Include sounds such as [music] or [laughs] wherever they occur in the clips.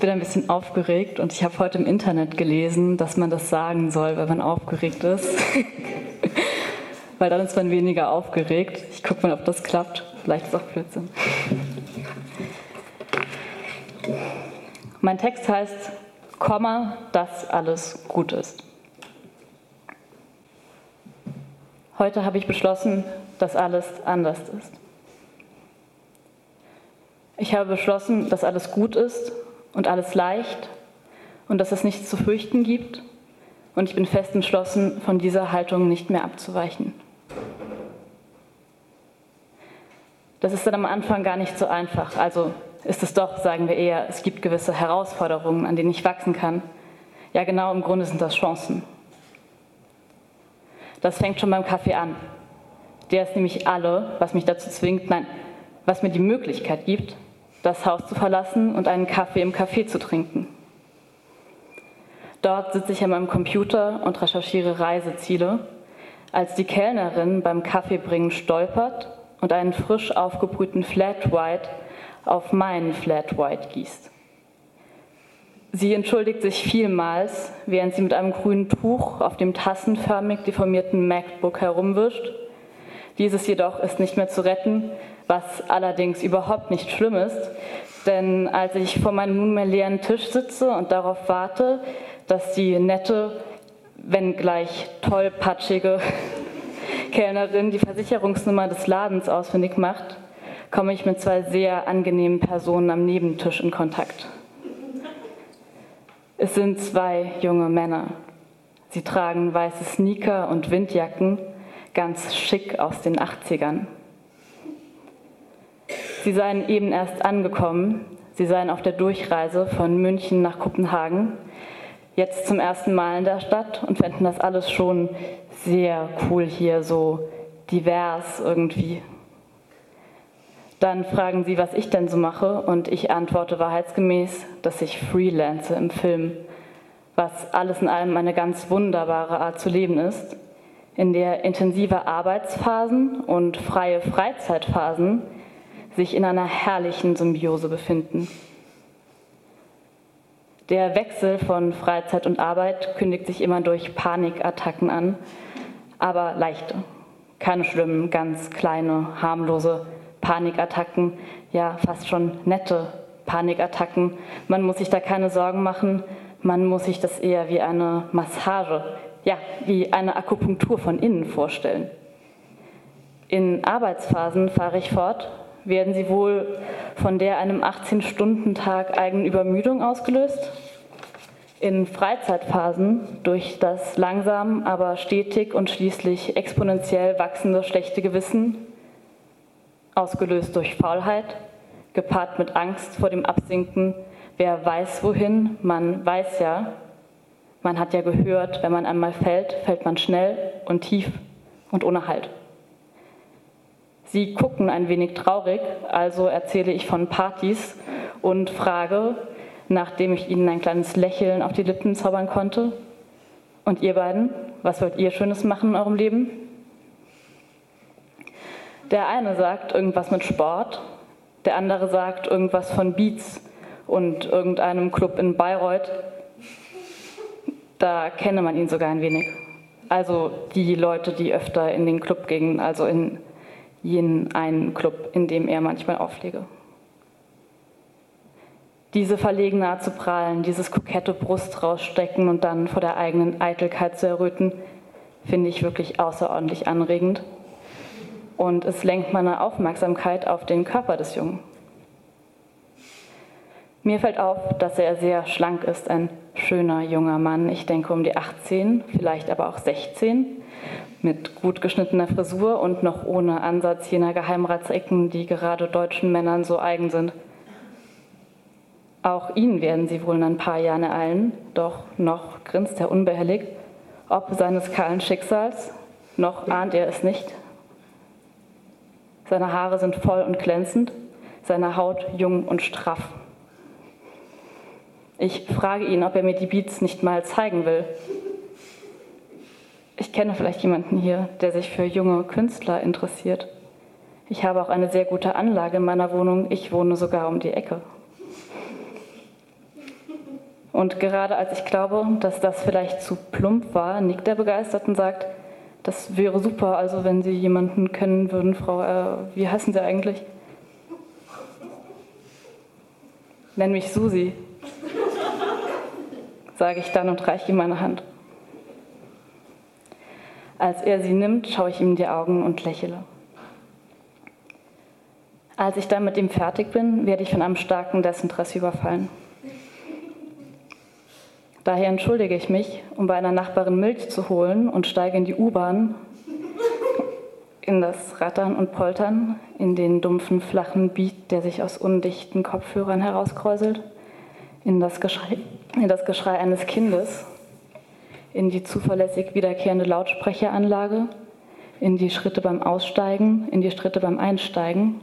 bin ein bisschen aufgeregt und ich habe heute im Internet gelesen, dass man das sagen soll, wenn man aufgeregt ist. [laughs] Weil dann ist man weniger aufgeregt. Ich gucke mal, ob das klappt. Vielleicht ist es auch Blödsinn. Mein Text heißt, Komma, dass alles gut ist. Heute habe ich beschlossen, dass alles anders ist. Ich habe beschlossen, dass alles gut ist und alles leicht und dass es nichts zu fürchten gibt. Und ich bin fest entschlossen, von dieser Haltung nicht mehr abzuweichen. Das ist dann am Anfang gar nicht so einfach. Also ist es doch, sagen wir eher, es gibt gewisse Herausforderungen, an denen ich wachsen kann. Ja, genau, im Grunde sind das Chancen. Das fängt schon beim Kaffee an. Der ist nämlich alle, was mich dazu zwingt, nein, was mir die Möglichkeit gibt, das Haus zu verlassen und einen Kaffee im Café zu trinken. Dort sitze ich an meinem Computer und recherchiere Reiseziele, als die Kellnerin beim Kaffeebringen stolpert und einen frisch aufgebrühten Flat White auf meinen Flat White gießt. Sie entschuldigt sich vielmals, während sie mit einem grünen Tuch auf dem tassenförmig deformierten MacBook herumwischt. Dieses jedoch ist nicht mehr zu retten, was allerdings überhaupt nicht schlimm ist, denn als ich vor meinem nunmehr leeren Tisch sitze und darauf warte, dass die nette, wenn gleich tollpatschige [laughs] Kellnerin die Versicherungsnummer des Ladens ausfindig macht, komme ich mit zwei sehr angenehmen Personen am Nebentisch in Kontakt. Es sind zwei junge Männer. Sie tragen weiße Sneaker und Windjacken, ganz schick aus den 80ern. Sie seien eben erst angekommen, sie seien auf der Durchreise von München nach Kopenhagen, jetzt zum ersten Mal in der Stadt und fänden das alles schon sehr cool hier, so divers irgendwie. Dann fragen sie, was ich denn so mache, und ich antworte wahrheitsgemäß, dass ich freelance im Film, was alles in allem eine ganz wunderbare Art zu leben ist, in der intensive Arbeitsphasen und freie Freizeitphasen sich in einer herrlichen Symbiose befinden. Der Wechsel von Freizeit und Arbeit kündigt sich immer durch Panikattacken an, aber leichte, keine schlimmen, ganz kleine, harmlose Panikattacken, ja fast schon nette Panikattacken. Man muss sich da keine Sorgen machen, man muss sich das eher wie eine Massage, ja, wie eine Akupunktur von innen vorstellen. In Arbeitsphasen fahre ich fort, werden sie wohl von der einem 18-Stunden-Tag eigenen Übermüdung ausgelöst? In Freizeitphasen durch das langsam, aber stetig und schließlich exponentiell wachsende schlechte Gewissen ausgelöst durch Faulheit, gepaart mit Angst vor dem Absinken. Wer weiß wohin, man weiß ja, man hat ja gehört, wenn man einmal fällt, fällt man schnell und tief und ohne Halt. Sie gucken ein wenig traurig, also erzähle ich von Partys und frage, nachdem ich ihnen ein kleines Lächeln auf die Lippen zaubern konnte, und ihr beiden, was wollt ihr Schönes machen in eurem Leben? Der eine sagt irgendwas mit Sport, der andere sagt irgendwas von Beats und irgendeinem Club in Bayreuth. Da kenne man ihn sogar ein wenig. Also die Leute, die öfter in den Club gingen, also in jenen einen Club, in dem er manchmal auflege. Diese verlegene Art zu prahlen, dieses kokette Brust rausstecken und dann vor der eigenen Eitelkeit zu erröten, finde ich wirklich außerordentlich anregend und es lenkt meine Aufmerksamkeit auf den Körper des Jungen. Mir fällt auf, dass er sehr schlank ist, ein schöner junger Mann, ich denke um die 18, vielleicht aber auch 16, mit gut geschnittener Frisur und noch ohne Ansatz jener Geheimratsecken, die gerade deutschen Männern so eigen sind. Auch ihn werden sie wohl in ein paar Jahren ereilen, doch noch grinst er unbehelligt, ob seines kahlen Schicksals, noch ahnt er es nicht, seine Haare sind voll und glänzend, seine Haut jung und straff. Ich frage ihn, ob er mir die Beats nicht mal zeigen will. Ich kenne vielleicht jemanden hier, der sich für junge Künstler interessiert. Ich habe auch eine sehr gute Anlage in meiner Wohnung. Ich wohne sogar um die Ecke. Und gerade als ich glaube, dass das vielleicht zu plump war, nickt er begeistert und sagt, das wäre super, also wenn Sie jemanden kennen würden, Frau, äh, wie heißen Sie eigentlich? Nenn mich Susi, sage ich dann und reiche ihm meine Hand. Als er sie nimmt, schaue ich ihm in die Augen und lächle. Als ich dann mit ihm fertig bin, werde ich von einem starken Desinteresse überfallen. Daher entschuldige ich mich, um bei einer Nachbarin Milch zu holen und steige in die U-Bahn, in das Rattern und Poltern, in den dumpfen, flachen Beat, der sich aus undichten Kopfhörern herauskräuselt, in das Geschrei, in das Geschrei eines Kindes, in die zuverlässig wiederkehrende Lautsprecheranlage, in die Schritte beim Aussteigen, in die Schritte beim Einsteigen,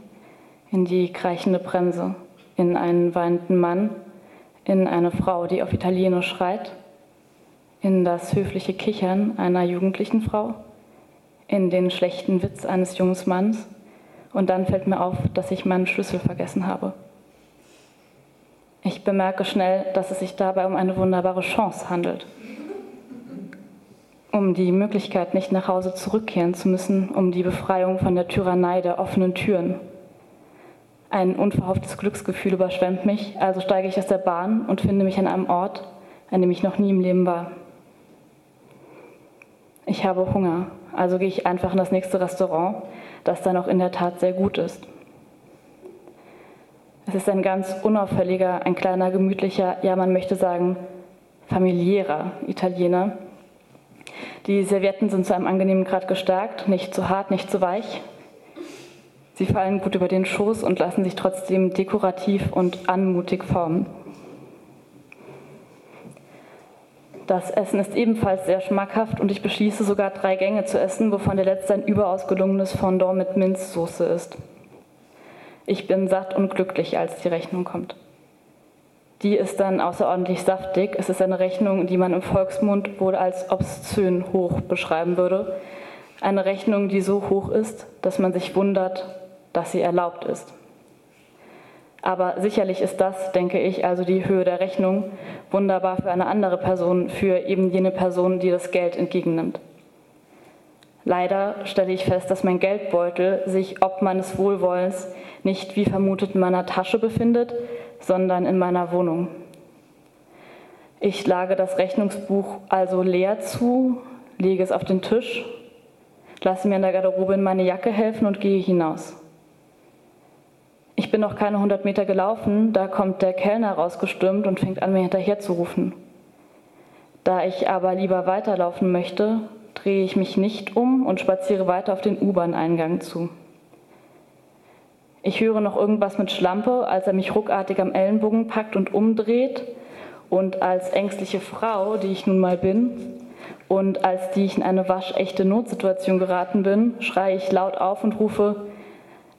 in die kreichende Bremse, in einen weinenden Mann, in eine Frau, die auf Italienisch schreit, in das höfliche Kichern einer jugendlichen Frau, in den schlechten Witz eines jungen Manns und dann fällt mir auf, dass ich meinen Schlüssel vergessen habe. Ich bemerke schnell, dass es sich dabei um eine wunderbare Chance handelt. Um die Möglichkeit, nicht nach Hause zurückkehren zu müssen, um die Befreiung von der Tyrannei der offenen Türen, ein unverhofftes Glücksgefühl überschwemmt mich, also steige ich aus der Bahn und finde mich an einem Ort, an dem ich noch nie im Leben war. Ich habe Hunger, also gehe ich einfach in das nächste Restaurant, das dann auch in der Tat sehr gut ist. Es ist ein ganz unauffälliger, ein kleiner, gemütlicher, ja man möchte sagen, familiärer Italiener. Die Servietten sind zu einem angenehmen Grad gestärkt, nicht zu hart, nicht zu weich, Sie fallen gut über den Schoß und lassen sich trotzdem dekorativ und anmutig formen. Das Essen ist ebenfalls sehr schmackhaft und ich beschließe sogar drei Gänge zu essen, wovon der letzte ein überaus gelungenes Fondant mit Minzsoße ist. Ich bin satt und glücklich, als die Rechnung kommt. Die ist dann außerordentlich saftig. Es ist eine Rechnung, die man im Volksmund wohl als obszön hoch beschreiben würde. Eine Rechnung, die so hoch ist, dass man sich wundert, dass sie erlaubt ist. Aber sicherlich ist das, denke ich, also die Höhe der Rechnung wunderbar für eine andere Person, für eben jene Person, die das Geld entgegennimmt. Leider stelle ich fest, dass mein Geldbeutel sich ob meines Wohlwollens nicht wie vermutet in meiner Tasche befindet, sondern in meiner Wohnung. Ich lage das Rechnungsbuch also leer zu, lege es auf den Tisch, lasse mir in der Garderobe in meine Jacke helfen und gehe hinaus. Ich bin noch keine 100 Meter gelaufen, da kommt der Kellner rausgestürmt und fängt an, mir hinterher zu rufen. Da ich aber lieber weiterlaufen möchte, drehe ich mich nicht um und spaziere weiter auf den U-Bahn-Eingang zu. Ich höre noch irgendwas mit Schlampe, als er mich ruckartig am Ellenbogen packt und umdreht. Und als ängstliche Frau, die ich nun mal bin, und als die ich in eine waschechte Notsituation geraten bin, schreie ich laut auf und rufe,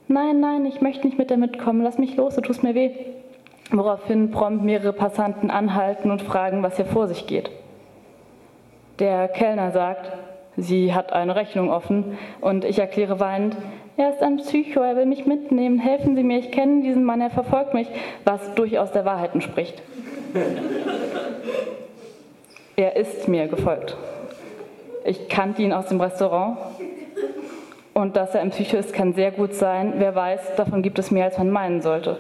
nein, nein, ich möchte nicht mit dir mitkommen, lass mich los, du tust mir weh. Woraufhin prompt mehrere Passanten anhalten und fragen, was hier vor sich geht. Der Kellner sagt, sie hat eine Rechnung offen und ich erkläre weinend, er ist ein Psycho, er will mich mitnehmen, helfen Sie mir, ich kenne diesen Mann, er verfolgt mich, was durchaus der Wahrheit entspricht. [laughs] er ist mir gefolgt. Ich kannte ihn aus dem Restaurant, und dass er ein Psycho ist, kann sehr gut sein. Wer weiß, davon gibt es mehr, als man meinen sollte.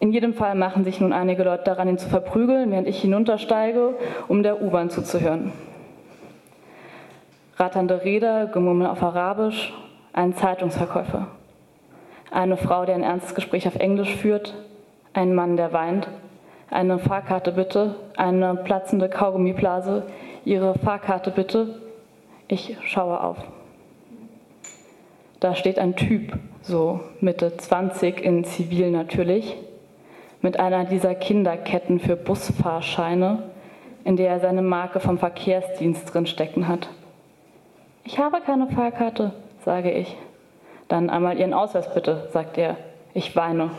In jedem Fall machen sich nun einige Leute daran, ihn zu verprügeln, während ich hinuntersteige, um der U-Bahn zuzuhören. Ratternde Räder, Gemurmel auf Arabisch, ein Zeitungsverkäufer. Eine Frau, die ein ernstes Gespräch auf Englisch führt, ein Mann, der weint, eine Fahrkarte bitte, eine platzende Kaugummiblase, ihre Fahrkarte bitte, ich schaue auf. Da steht ein Typ, so Mitte 20 in Zivil natürlich, mit einer dieser Kinderketten für Busfahrscheine, in der er seine Marke vom Verkehrsdienst drin stecken hat. Ich habe keine Fahrkarte, sage ich. Dann einmal Ihren Ausweis bitte, sagt er. Ich weine.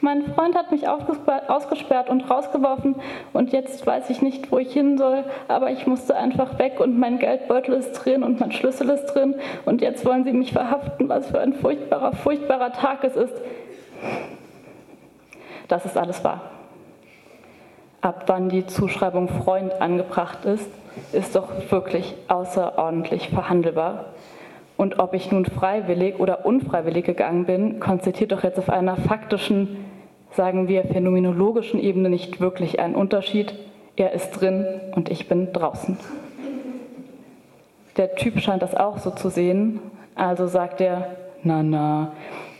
Mein Freund hat mich ausgesperrt und rausgeworfen und jetzt weiß ich nicht, wo ich hin soll, aber ich musste einfach weg und mein Geldbeutel ist drin und mein Schlüssel ist drin und jetzt wollen sie mich verhaften, was für ein furchtbarer, furchtbarer Tag es ist. Das ist alles wahr. Ab wann die Zuschreibung Freund angebracht ist, ist doch wirklich außerordentlich verhandelbar. Und ob ich nun freiwillig oder unfreiwillig gegangen bin, konstatiert doch jetzt auf einer faktischen, sagen wir phänomenologischen Ebene nicht wirklich einen Unterschied. Er ist drin und ich bin draußen. Der Typ scheint das auch so zu sehen, also sagt er, na na,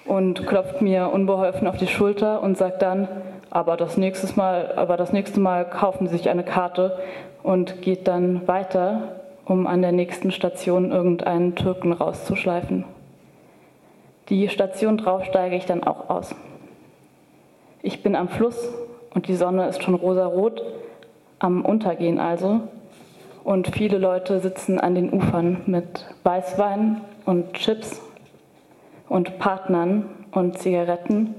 und klopft mir unbeholfen auf die Schulter und sagt dann, aber das, nächste Mal, aber das nächste Mal kaufen Sie sich eine Karte und geht dann weiter, um an der nächsten Station irgendeinen Türken rauszuschleifen. Die Station drauf steige ich dann auch aus. Ich bin am Fluss und die Sonne ist schon rosarot, am Untergehen also, und viele Leute sitzen an den Ufern mit Weißwein und Chips und Partnern und Zigaretten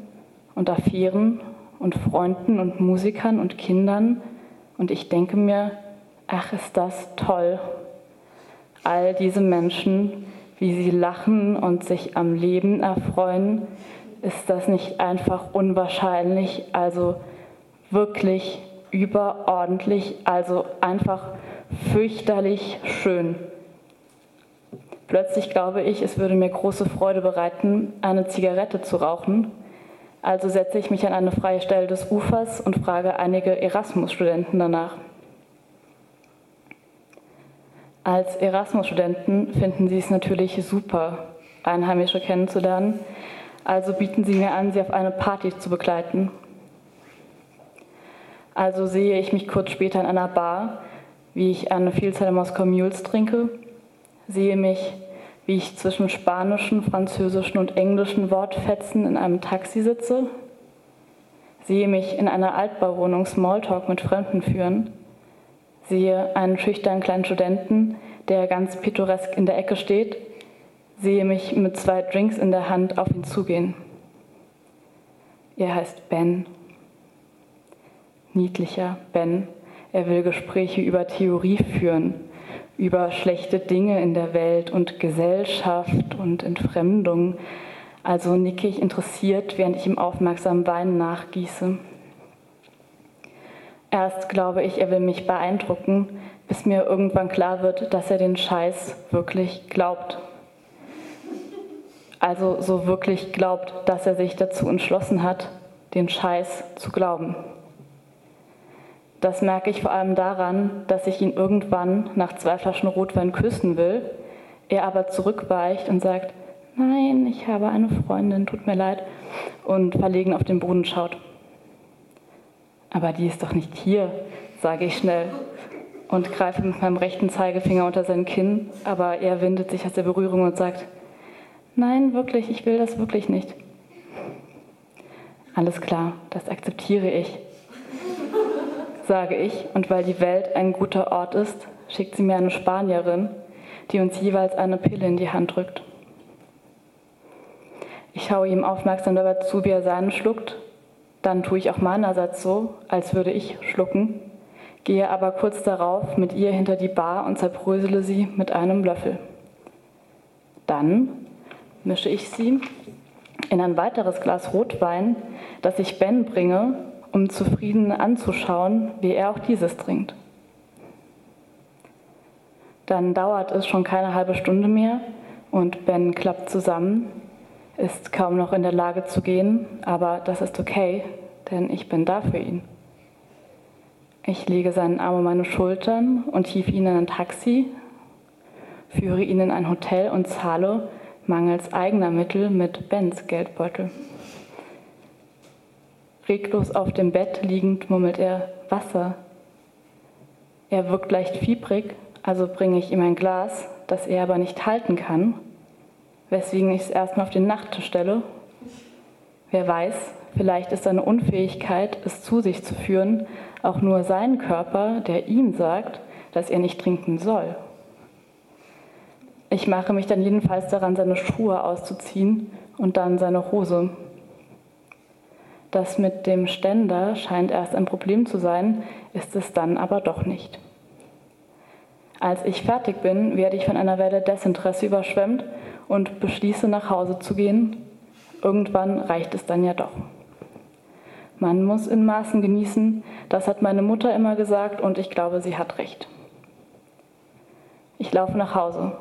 und Affären und Freunden und Musikern und Kindern. Und ich denke mir, ach, ist das toll. All diese Menschen, wie sie lachen und sich am Leben erfreuen, ist das nicht einfach unwahrscheinlich, also wirklich überordentlich, also einfach fürchterlich schön. Plötzlich glaube ich, es würde mir große Freude bereiten, eine Zigarette zu rauchen. Also setze ich mich an eine freie Stelle des Ufers und frage einige Erasmus-Studenten danach. Als Erasmus-Studenten finden sie es natürlich super, Einheimische kennenzulernen, also bieten sie mir an, sie auf eine Party zu begleiten. Also sehe ich mich kurz später in einer Bar, wie ich eine Vielzahl Moskau Mules trinke, sehe mich, wie ich zwischen spanischen, französischen und englischen Wortfetzen in einem Taxi sitze, sehe mich in einer Altbauwohnung Smalltalk mit Fremden führen, sehe einen schüchternen kleinen Studenten, der ganz pittoresk in der Ecke steht, sehe mich mit zwei Drinks in der Hand auf ihn zugehen. Er heißt Ben. Niedlicher Ben. Er will Gespräche über Theorie führen, über schlechte Dinge in der Welt und Gesellschaft und Entfremdung. Also nicke ich interessiert, während ich ihm aufmerksam Wein nachgieße. Erst glaube ich, er will mich beeindrucken, bis mir irgendwann klar wird, dass er den Scheiß wirklich glaubt. Also so wirklich glaubt, dass er sich dazu entschlossen hat, den Scheiß zu glauben. Das merke ich vor allem daran, dass ich ihn irgendwann nach zwei Flaschen Rotwein küssen will, er aber zurückweicht und sagt, nein, ich habe eine Freundin, tut mir leid, und verlegen auf den Boden schaut. Aber die ist doch nicht hier, sage ich schnell und greife mit meinem rechten Zeigefinger unter sein Kinn, aber er windet sich aus der Berührung und sagt, nein, wirklich, ich will das wirklich nicht. Alles klar, das akzeptiere ich sage ich, und weil die Welt ein guter Ort ist, schickt sie mir eine Spanierin, die uns jeweils eine Pille in die Hand drückt. Ich schaue ihm aufmerksam dabei zu, wie er seinen schluckt. Dann tue ich auch meinerseits so, als würde ich schlucken, gehe aber kurz darauf mit ihr hinter die Bar und zerbrösele sie mit einem Löffel. Dann mische ich sie in ein weiteres Glas Rotwein, das ich Ben bringe um zufrieden anzuschauen, wie er auch dieses trinkt. Dann dauert es schon keine halbe Stunde mehr und Ben klappt zusammen, ist kaum noch in der Lage zu gehen, aber das ist okay, denn ich bin da für ihn. Ich lege seinen Arm um meine Schultern und hief ihn in ein Taxi, führe ihn in ein Hotel und zahle mangels eigener Mittel mit Bens Geldbeutel. Reglos auf dem Bett liegend murmelt er Wasser. Er wirkt leicht fiebrig, also bringe ich ihm ein Glas, das er aber nicht halten kann, weswegen ich es erstmal auf den Nachttisch stelle. Wer weiß, vielleicht ist seine Unfähigkeit, es zu sich zu führen, auch nur sein Körper, der ihm sagt, dass er nicht trinken soll. Ich mache mich dann jedenfalls daran, seine Schuhe auszuziehen und dann seine Hose. Das mit dem Ständer scheint erst ein Problem zu sein, ist es dann aber doch nicht. Als ich fertig bin, werde ich von einer Welle Desinteresse überschwemmt und beschließe nach Hause zu gehen. Irgendwann reicht es dann ja doch. Man muss in Maßen genießen, das hat meine Mutter immer gesagt und ich glaube, sie hat recht. Ich laufe nach Hause.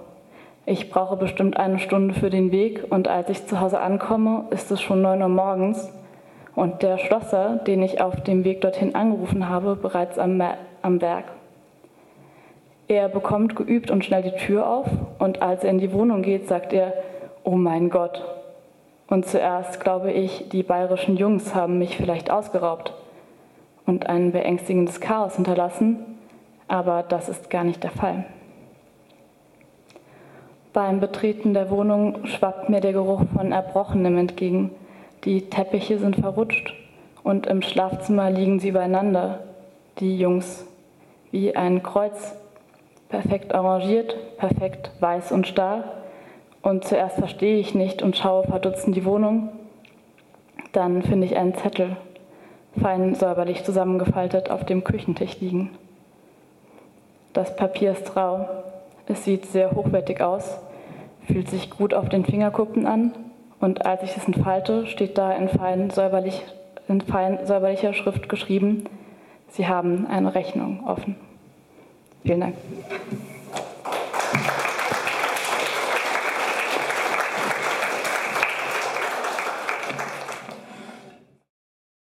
Ich brauche bestimmt eine Stunde für den Weg und als ich zu Hause ankomme, ist es schon 9 Uhr morgens und der Schlosser, den ich auf dem Weg dorthin angerufen habe, bereits am, am Werk. Er bekommt geübt und schnell die Tür auf und als er in die Wohnung geht, sagt er, oh mein Gott. Und zuerst glaube ich, die bayerischen Jungs haben mich vielleicht ausgeraubt und ein beängstigendes Chaos hinterlassen, aber das ist gar nicht der Fall. Beim Betreten der Wohnung schwappt mir der Geruch von Erbrochenem entgegen. Die Teppiche sind verrutscht und im Schlafzimmer liegen sie übereinander, die Jungs, wie ein Kreuz, perfekt arrangiert, perfekt weiß und starr. Und zuerst verstehe ich nicht und schaue verdutzt in die Wohnung. Dann finde ich einen Zettel, fein säuberlich zusammengefaltet, auf dem Küchentisch liegen. Das Papier ist rau, es sieht sehr hochwertig aus, fühlt sich gut auf den Fingerkuppen an und als ich es entfalte, steht da in, fein säuberlich, in fein säuberlicher Schrift geschrieben, Sie haben eine Rechnung offen. Vielen Dank.